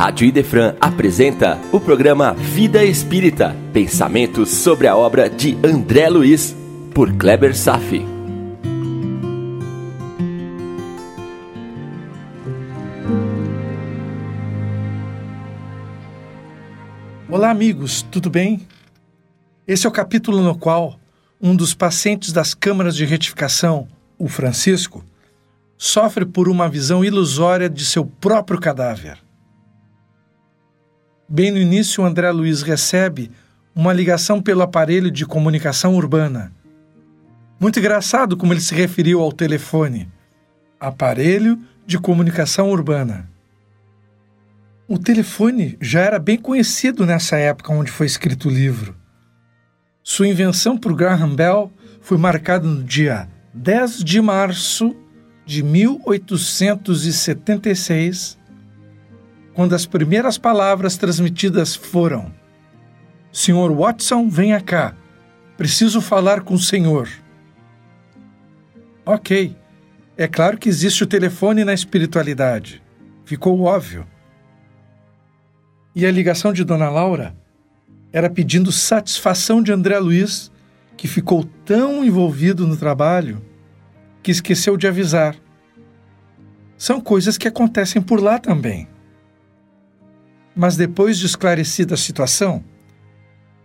Rádio Idefran apresenta o programa Vida Espírita, pensamentos sobre a obra de André Luiz, por Kleber Safi. Olá, amigos, tudo bem? Esse é o capítulo no qual um dos pacientes das câmaras de retificação, o Francisco, sofre por uma visão ilusória de seu próprio cadáver. Bem no início, André Luiz recebe uma ligação pelo aparelho de comunicação urbana. Muito engraçado como ele se referiu ao telefone. Aparelho de comunicação urbana. O telefone já era bem conhecido nessa época onde foi escrito o livro. Sua invenção por Graham Bell foi marcada no dia 10 de março de 1876 quando as primeiras palavras transmitidas foram: Senhor Watson, venha cá. Preciso falar com o senhor. Ok. É claro que existe o telefone na espiritualidade. Ficou óbvio. E a ligação de Dona Laura era pedindo satisfação de André Luiz, que ficou tão envolvido no trabalho que esqueceu de avisar. São coisas que acontecem por lá também. Mas depois de esclarecida a situação,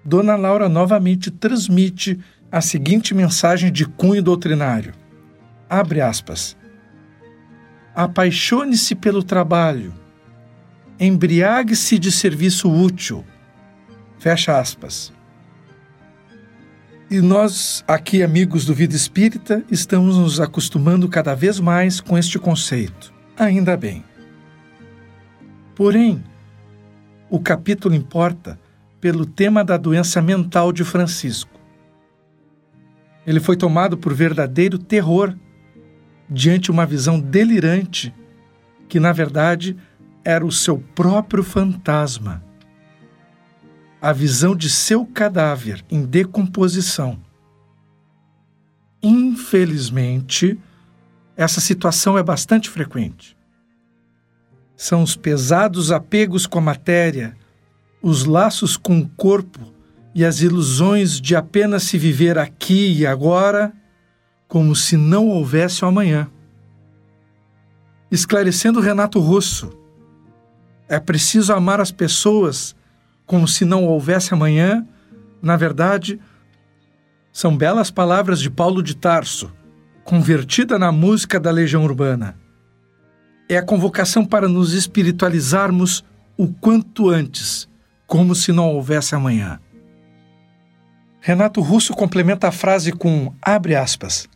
Dona Laura novamente transmite a seguinte mensagem de cunho doutrinário. Abre aspas. Apaixone-se pelo trabalho. Embriague-se de serviço útil. Fecha aspas. E nós, aqui, amigos do Vida Espírita, estamos nos acostumando cada vez mais com este conceito. Ainda bem. Porém, o capítulo importa pelo tema da doença mental de Francisco. Ele foi tomado por verdadeiro terror diante uma visão delirante que, na verdade, era o seu próprio fantasma. A visão de seu cadáver em decomposição. Infelizmente, essa situação é bastante frequente são os pesados apegos com a matéria, os laços com o corpo e as ilusões de apenas se viver aqui e agora, como se não houvesse o amanhã. Esclarecendo Renato Russo, é preciso amar as pessoas como se não houvesse amanhã, na verdade, são belas palavras de Paulo de Tarso, convertida na música da Legião Urbana é a convocação para nos espiritualizarmos o quanto antes, como se não houvesse amanhã. Renato Russo complementa a frase com abre aspas.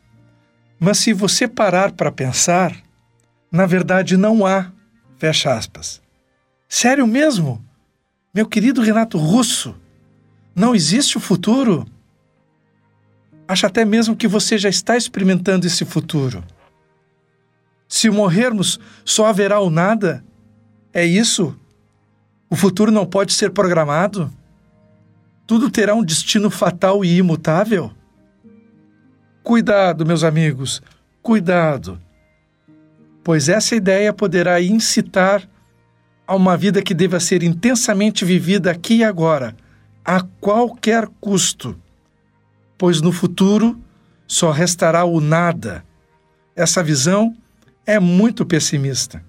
Mas se você parar para pensar, na verdade não há, fecha aspas. Sério mesmo? Meu querido Renato Russo, não existe o futuro? Acho até mesmo que você já está experimentando esse futuro. Se morrermos, só haverá o nada? É isso? O futuro não pode ser programado? Tudo terá um destino fatal e imutável? Cuidado, meus amigos, cuidado. Pois essa ideia poderá incitar a uma vida que deva ser intensamente vivida aqui e agora, a qualquer custo. Pois no futuro só restará o nada. Essa visão é muito pessimista.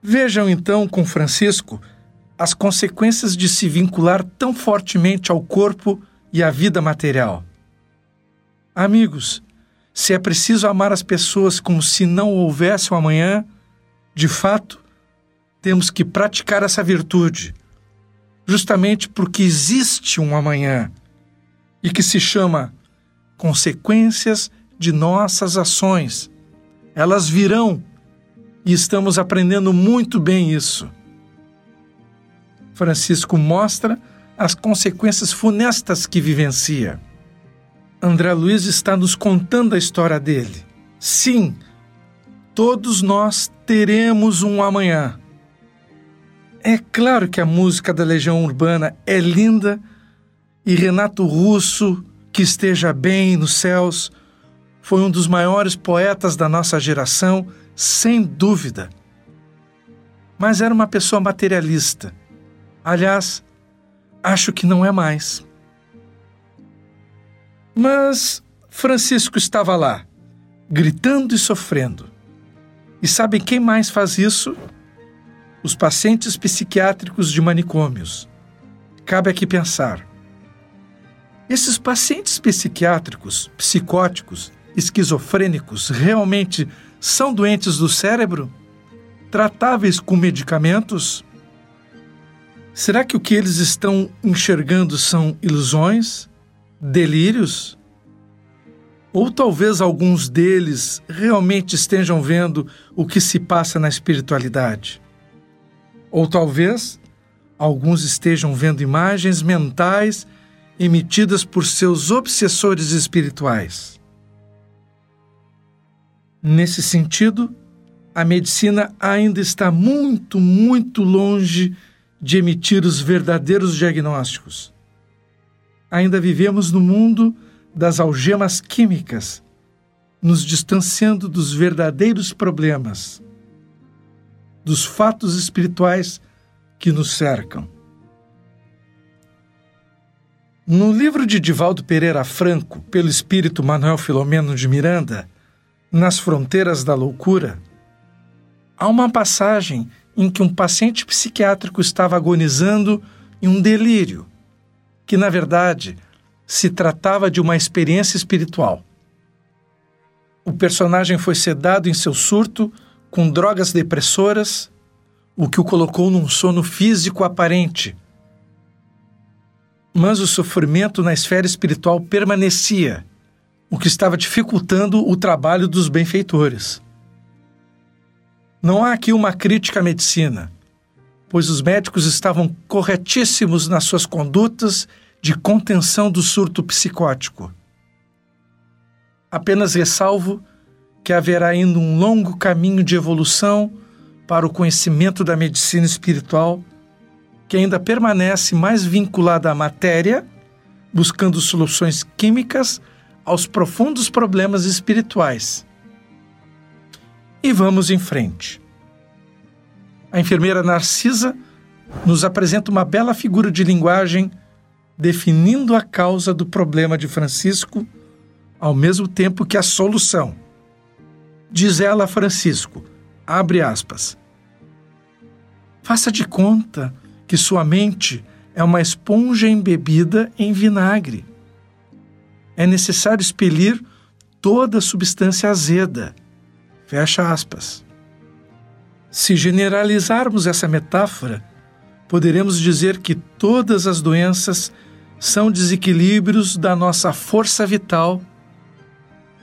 Vejam então com Francisco as consequências de se vincular tão fortemente ao corpo e à vida material. Amigos, se é preciso amar as pessoas como se não houvesse um amanhã, de fato, temos que praticar essa virtude, justamente porque existe um amanhã e que se chama consequências de nossas ações elas virão e estamos aprendendo muito bem isso. Francisco mostra as consequências funestas que vivencia. André Luiz está nos contando a história dele. Sim, todos nós teremos um amanhã. É claro que a música da Legião Urbana é linda e Renato Russo, que esteja bem nos céus, foi um dos maiores poetas da nossa geração, sem dúvida. mas era uma pessoa materialista. Aliás, acho que não é mais. Mas Francisco estava lá, gritando e sofrendo. E sabem quem mais faz isso? Os pacientes psiquiátricos de manicômios. Cabe aqui pensar. Esses pacientes psiquiátricos, psicóticos, esquizofrênicos realmente são doentes do cérebro? Tratáveis com medicamentos? Será que o que eles estão enxergando são ilusões, delírios? Ou talvez alguns deles realmente estejam vendo o que se passa na espiritualidade? Ou talvez alguns estejam vendo imagens mentais emitidas por seus obsessores espirituais. Nesse sentido, a medicina ainda está muito, muito longe de emitir os verdadeiros diagnósticos. Ainda vivemos no mundo das algemas químicas, nos distanciando dos verdadeiros problemas, dos fatos espirituais que nos cercam. No livro de Divaldo Pereira Franco, pelo espírito Manuel Filomeno de Miranda, Nas Fronteiras da Loucura, há uma passagem em que um paciente psiquiátrico estava agonizando em um delírio, que na verdade se tratava de uma experiência espiritual. O personagem foi sedado em seu surto com drogas depressoras, o que o colocou num sono físico aparente. Mas o sofrimento na esfera espiritual permanecia, o que estava dificultando o trabalho dos benfeitores. Não há aqui uma crítica à medicina, pois os médicos estavam corretíssimos nas suas condutas de contenção do surto psicótico. Apenas ressalvo que haverá ainda um longo caminho de evolução para o conhecimento da medicina espiritual que ainda permanece mais vinculada à matéria, buscando soluções químicas aos profundos problemas espirituais. E vamos em frente. A enfermeira Narcisa nos apresenta uma bela figura de linguagem definindo a causa do problema de Francisco, ao mesmo tempo que a solução. Diz ela a Francisco, abre aspas, Faça de conta que sua mente é uma esponja embebida em vinagre. É necessário expelir toda substância azeda. Fecha aspas. Se generalizarmos essa metáfora, poderemos dizer que todas as doenças são desequilíbrios da nossa força vital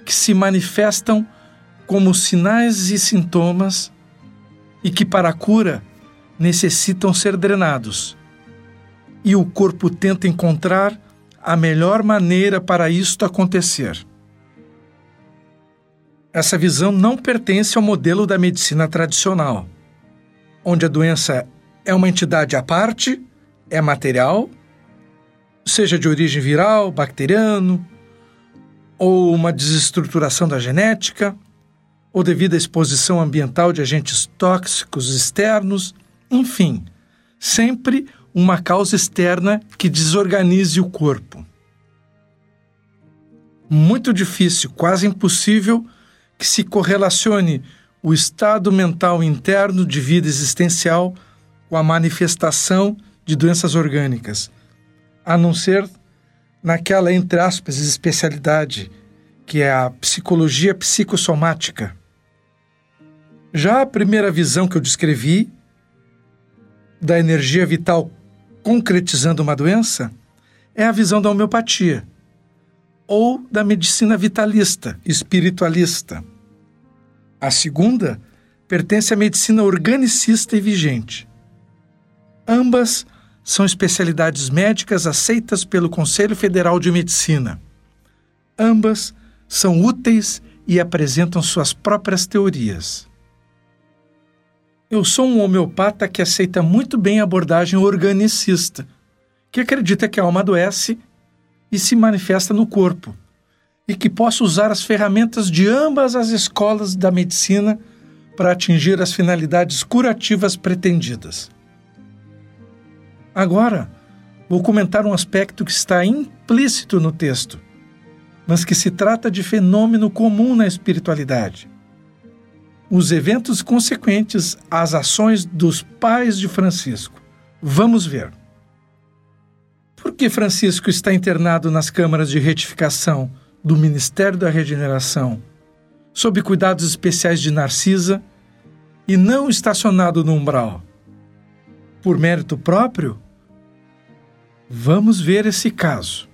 que se manifestam como sinais e sintomas e que, para a cura, necessitam ser drenados. E o corpo tenta encontrar a melhor maneira para isto acontecer. Essa visão não pertence ao modelo da medicina tradicional, onde a doença é uma entidade à parte, é material, seja de origem viral, bacteriano, ou uma desestruturação da genética, ou devido à exposição ambiental de agentes tóxicos externos, enfim, sempre uma causa externa que desorganize o corpo. Muito difícil, quase impossível, que se correlacione o estado mental interno de vida existencial com a manifestação de doenças orgânicas, a não ser naquela, entre aspas, especialidade, que é a psicologia psicossomática. Já a primeira visão que eu descrevi da energia vital concretizando uma doença é a visão da homeopatia ou da medicina vitalista, espiritualista. A segunda pertence à medicina organicista e vigente. Ambas são especialidades médicas aceitas pelo Conselho Federal de Medicina. Ambas são úteis e apresentam suas próprias teorias. Eu sou um homeopata que aceita muito bem a abordagem organicista, que acredita que a alma adoece e se manifesta no corpo, e que posso usar as ferramentas de ambas as escolas da medicina para atingir as finalidades curativas pretendidas. Agora, vou comentar um aspecto que está implícito no texto, mas que se trata de fenômeno comum na espiritualidade. Os eventos consequentes às ações dos pais de Francisco. Vamos ver. Por que Francisco está internado nas câmaras de retificação do Ministério da Regeneração, sob cuidados especiais de Narcisa, e não estacionado no umbral? Por mérito próprio? Vamos ver esse caso.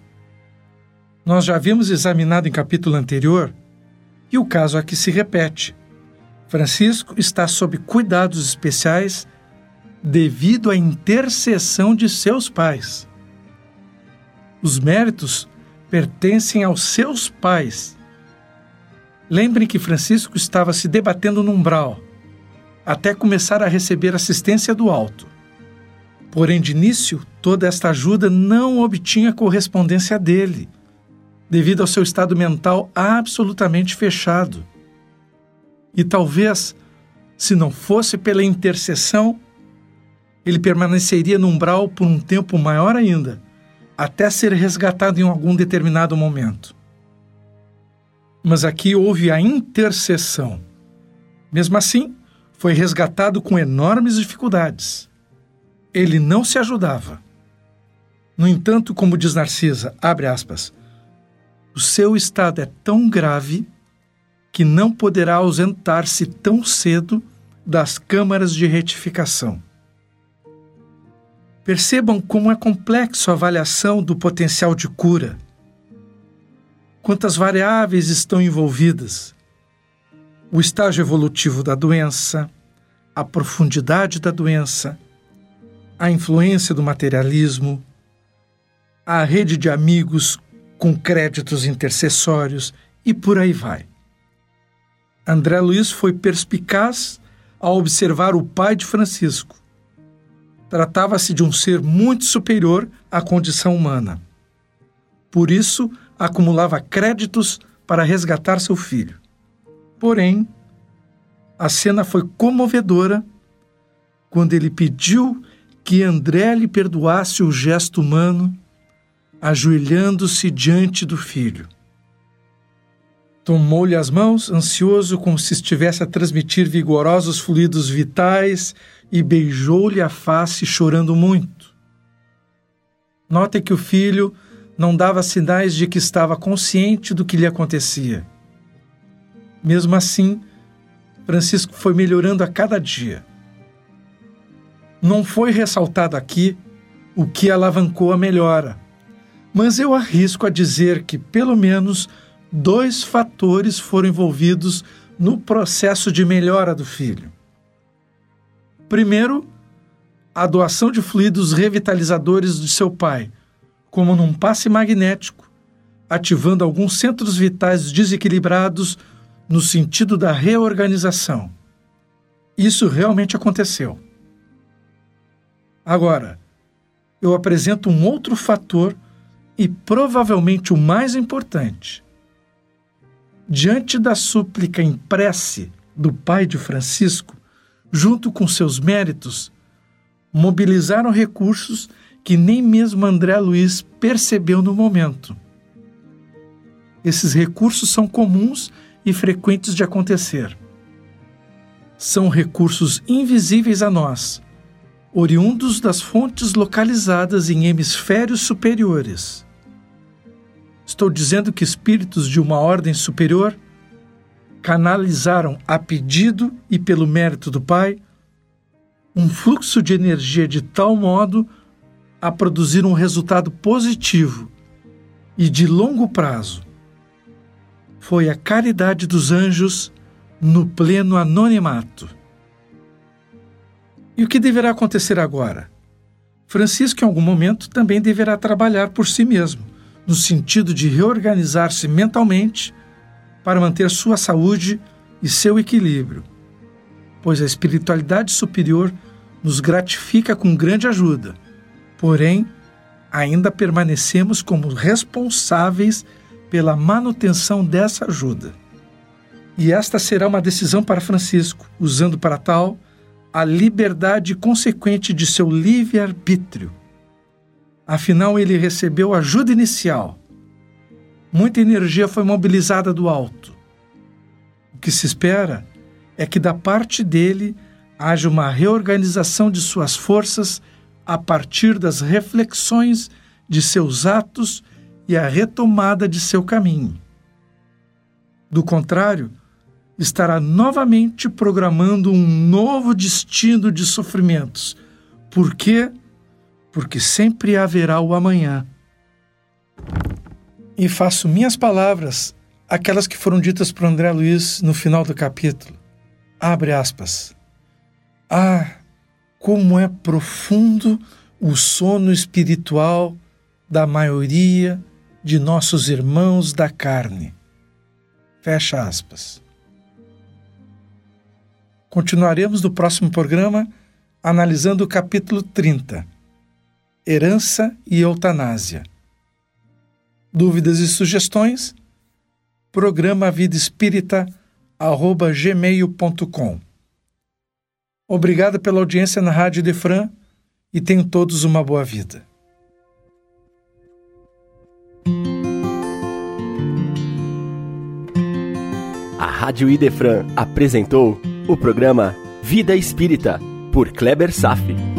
Nós já havíamos examinado em capítulo anterior e o caso aqui se repete. Francisco está sob cuidados especiais devido à intercessão de seus pais. Os méritos pertencem aos seus pais. Lembrem que Francisco estava se debatendo no umbral, até começar a receber assistência do alto. Porém, de início, toda esta ajuda não obtinha correspondência dele, devido ao seu estado mental absolutamente fechado. E talvez, se não fosse pela intercessão, ele permaneceria no umbral por um tempo maior ainda, até ser resgatado em algum determinado momento. Mas aqui houve a intercessão. Mesmo assim, foi resgatado com enormes dificuldades. Ele não se ajudava. No entanto, como diz Narcisa, abre aspas, o seu estado é tão grave que não poderá ausentar-se tão cedo das câmaras de retificação. Percebam como é complexo a avaliação do potencial de cura. Quantas variáveis estão envolvidas? O estágio evolutivo da doença, a profundidade da doença, a influência do materialismo, a rede de amigos com créditos intercessórios e por aí vai. André Luiz foi perspicaz ao observar o pai de Francisco. Tratava-se de um ser muito superior à condição humana. Por isso, acumulava créditos para resgatar seu filho. Porém, a cena foi comovedora quando ele pediu que André lhe perdoasse o gesto humano, ajoelhando-se diante do filho. Tomou-lhe as mãos, ansioso, como se estivesse a transmitir vigorosos fluidos vitais, e beijou-lhe a face, chorando muito. Note que o filho não dava sinais de que estava consciente do que lhe acontecia. Mesmo assim, Francisco foi melhorando a cada dia. Não foi ressaltado aqui o que alavancou a melhora, mas eu arrisco a dizer que, pelo menos, dois fatores foram envolvidos no processo de melhora do filho. Primeiro, a doação de fluidos revitalizadores de seu pai, como num passe magnético, ativando alguns centros vitais desequilibrados no sentido da reorganização. Isso realmente aconteceu. Agora, eu apresento um outro fator e provavelmente o mais importante diante da súplica em prece do pai de Francisco, junto com seus méritos, mobilizaram recursos que nem mesmo André Luiz percebeu no momento. Esses recursos são comuns e frequentes de acontecer. São recursos invisíveis a nós, oriundos das fontes localizadas em hemisférios superiores Estou dizendo que espíritos de uma ordem superior canalizaram a pedido e pelo mérito do Pai um fluxo de energia de tal modo a produzir um resultado positivo e de longo prazo. Foi a caridade dos anjos no pleno anonimato. E o que deverá acontecer agora? Francisco, em algum momento, também deverá trabalhar por si mesmo no sentido de reorganizar-se mentalmente para manter sua saúde e seu equilíbrio, pois a espiritualidade superior nos gratifica com grande ajuda. Porém, ainda permanecemos como responsáveis pela manutenção dessa ajuda. E esta será uma decisão para Francisco, usando para tal a liberdade consequente de seu livre-arbítrio. Afinal, ele recebeu ajuda inicial. Muita energia foi mobilizada do alto. O que se espera é que da parte dele haja uma reorganização de suas forças a partir das reflexões de seus atos e a retomada de seu caminho. Do contrário, estará novamente programando um novo destino de sofrimentos. Por quê? Porque sempre haverá o amanhã. E faço minhas palavras, aquelas que foram ditas por André Luiz no final do capítulo. Abre aspas. Ah, como é profundo o sono espiritual da maioria de nossos irmãos da carne. Fecha aspas. Continuaremos no próximo programa analisando o capítulo 30, Herança e Eutanásia. Dúvidas e sugestões? Programa Vida Espírita gmail.com. Obrigado pela audiência na Rádio Defran e tenham todos uma boa vida. A Rádio Idefran apresentou o programa Vida Espírita, por Kleber Safi.